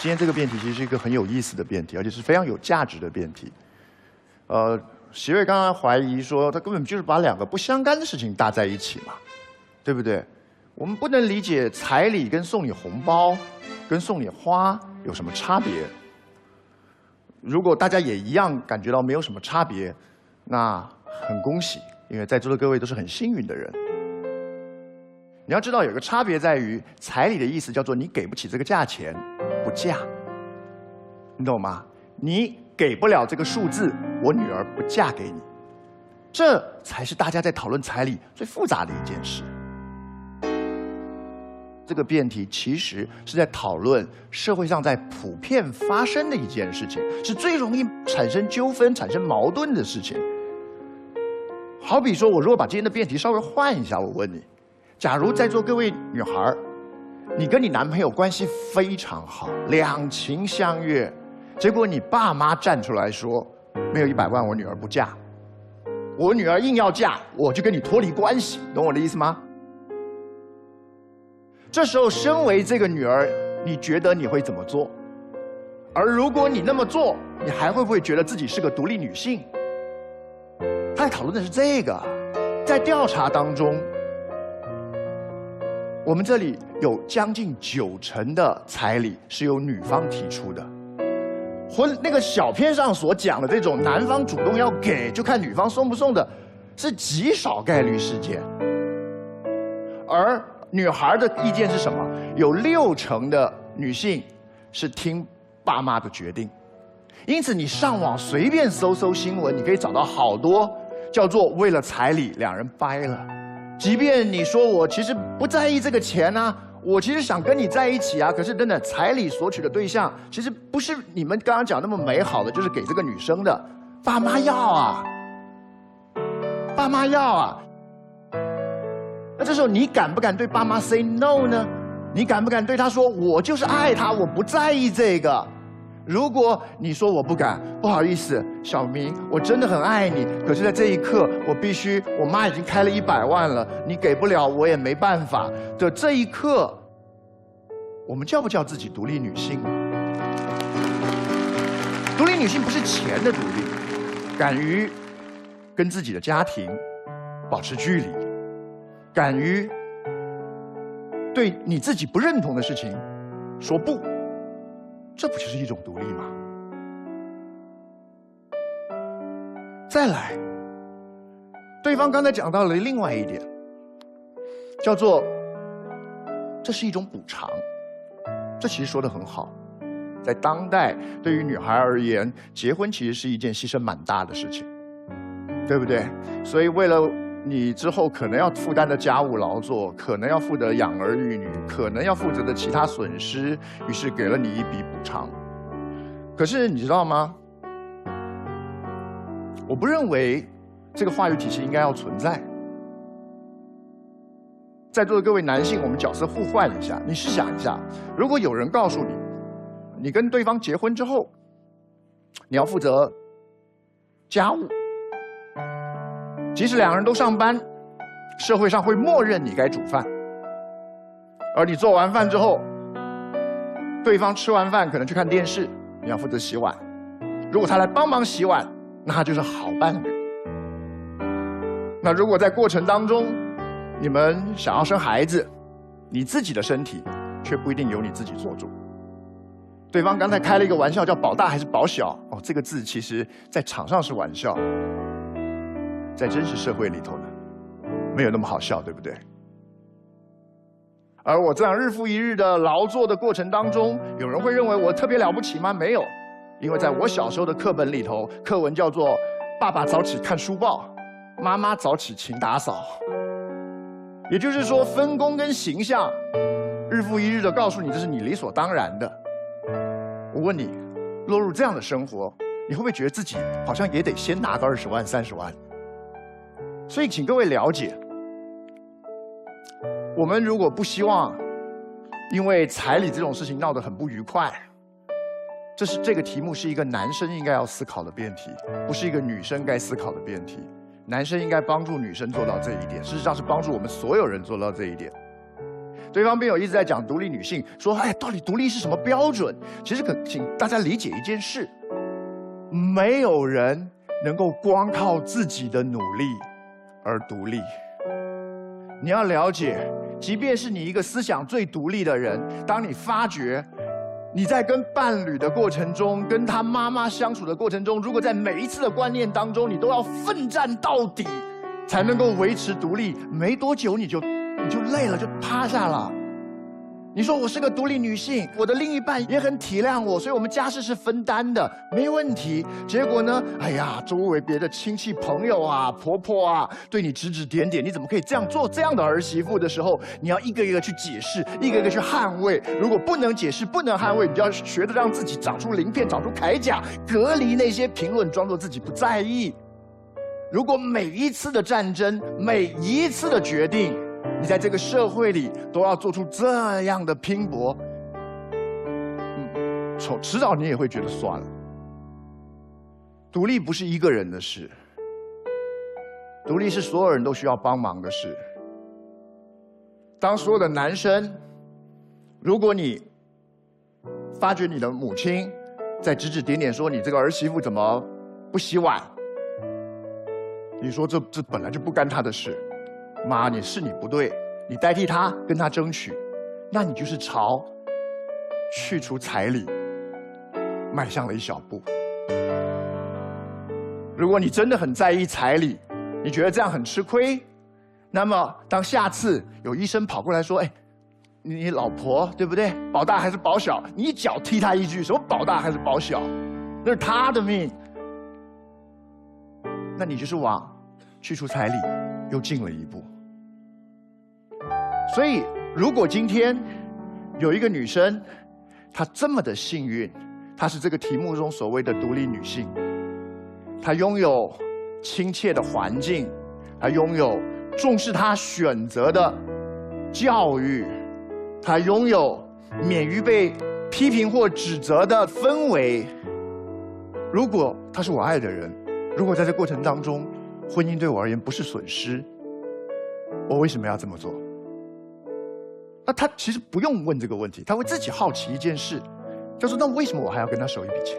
今天这个辩题其实是一个很有意思的辩题，而且是非常有价值的辩题。呃，席瑞刚刚怀疑说，他根本就是把两个不相干的事情搭在一起嘛，对不对？我们不能理解彩礼跟送你红包、跟送你花有什么差别。如果大家也一样感觉到没有什么差别，那很恭喜，因为在座的各位都是很幸运的人。你要知道，有个差别在于，彩礼的意思叫做你给不起这个价钱，嫁。你懂吗？你给不了这个数字，我女儿不嫁给你。这才是大家在讨论彩礼最复杂的一件事。这个辩题其实是在讨论社会上在普遍发生的一件事情，是最容易产生纠纷、产生矛盾的事情。好比说，我如果把今天的辩题稍微换一下，我问你：假如在座各位女孩，你跟你男朋友关系非常好，两情相悦，结果你爸妈站出来说，没有一百万，我女儿不嫁。我女儿硬要嫁，我就跟你脱离关系，懂我的意思吗？这时候，身为这个女儿，你觉得你会怎么做？而如果你那么做，你还会不会觉得自己是个独立女性？他在讨论的是这个。在调查当中，我们这里有将近九成的彩礼是由女方提出的。婚那个小片上所讲的这种男方主动要给，就看女方送不送的，是极少概率事件。而女孩的意见是什么？有六成的女性是听爸妈的决定，因此你上网随便搜搜新闻，你可以找到好多叫做为了彩礼两人掰了。即便你说我其实不在意这个钱啊，我其实想跟你在一起啊，可是真的彩礼索取的对象其实不是你们刚刚讲那么美好的，就是给这个女生的，爸妈要啊，爸妈要啊。那这时候你敢不敢对爸妈 say no 呢？你敢不敢对他说我就是爱他，我不在意这个？如果你说我不敢，不好意思，小明，我真的很爱你。可是，在这一刻，我必须，我妈已经开了一百万了，你给不了，我也没办法。的这一刻，我们叫不叫自己独立女性？独立女性不是钱的独立，敢于跟自己的家庭保持距离。敢于对你自己不认同的事情说不，这不就是一种独立吗？再来，对方刚才讲到了另外一点，叫做这是一种补偿，这其实说的很好。在当代，对于女孩而言，结婚其实是一件牺牲蛮大的事情，对不对？所以为了。你之后可能要负担的家务劳作，可能要负责养儿育女，可能要负责的其他损失，于是给了你一笔补偿。可是你知道吗？我不认为这个话语体系应该要存在。在座的各位男性，我们角色互换一下，你试想一下，如果有人告诉你，你跟对方结婚之后，你要负责家务。即使两个人都上班，社会上会默认你该煮饭，而你做完饭之后，对方吃完饭可能去看电视，你要负责洗碗。如果他来帮忙洗碗，那就是好伴侣。那如果在过程当中，你们想要生孩子，你自己的身体却不一定由你自己做主。对方刚才开了一个玩笑，叫“保大还是保小”？哦，这个字其实在场上是玩笑。在真实社会里头呢，没有那么好笑，对不对？而我这样日复一日的劳作的过程当中，有人会认为我特别了不起吗？没有，因为在我小时候的课本里头，课文叫做“爸爸早起看书报，妈妈早起勤打扫”。也就是说，分工跟形象，日复一日的告诉你，这是你理所当然的。我问你，落入这样的生活，你会不会觉得自己好像也得先拿个二十万、三十万？所以，请各位了解，我们如果不希望因为彩礼这种事情闹得很不愉快，这是这个题目是一个男生应该要思考的辩题，不是一个女生该思考的辩题。男生应该帮助女生做到这一点，事实上是帮助我们所有人做到这一点。对方辩友一直在讲独立女性，说：“哎，到底独立是什么标准？”其实可请大家理解一件事：没有人能够光靠自己的努力而独立。你要了解，即便是你一个思想最独立的人，当你发觉你在跟伴侣的过程中，跟他妈妈相处的过程中，如果在每一次的观念当中，你都要奋战到底，才能够维持独立，没多久你就。你就累了，就趴下了。你说我是个独立女性，我的另一半也很体谅我，所以我们家事是分担的，没问题。结果呢？哎呀，周围别的亲戚朋友啊、婆婆啊，对你指指点点，你怎么可以这样做？这样的儿媳妇的时候，你要一个一个去解释，一个一个去捍卫。如果不能解释、不能捍卫，你就要学着让自己长出鳞片、长出铠甲，隔离那些评论，装作自己不在意。如果每一次的战争，每一次的决定，你在这个社会里都要做出这样的拼搏，嗯，从迟早你也会觉得算了。独立不是一个人的事，独立是所有人都需要帮忙的事。当所有的男生，如果你发觉你的母亲在指指点点说你这个儿媳妇怎么不洗碗，你说这这本来就不干她的事。妈，你是你不对，你代替他跟他争取，那你就是朝去除彩礼迈向了一小步。如果你真的很在意彩礼，你觉得这样很吃亏，那么当下次有医生跑过来说：“哎，你老婆对不对？保大还是保小？”你一脚踢他一句：“什么保大还是保小？那是他的命。”那你就是往去除彩礼又进了一步。所以，如果今天有一个女生，她这么的幸运，她是这个题目中所谓的独立女性，她拥有亲切的环境，她拥有重视她选择的教育，她拥有免于被批评或指责的氛围。如果她是我爱的人，如果在这过程当中，婚姻对我而言不是损失，我为什么要这么做？那他其实不用问这个问题，他会自己好奇一件事，就是那为什么我还要跟他收一笔钱？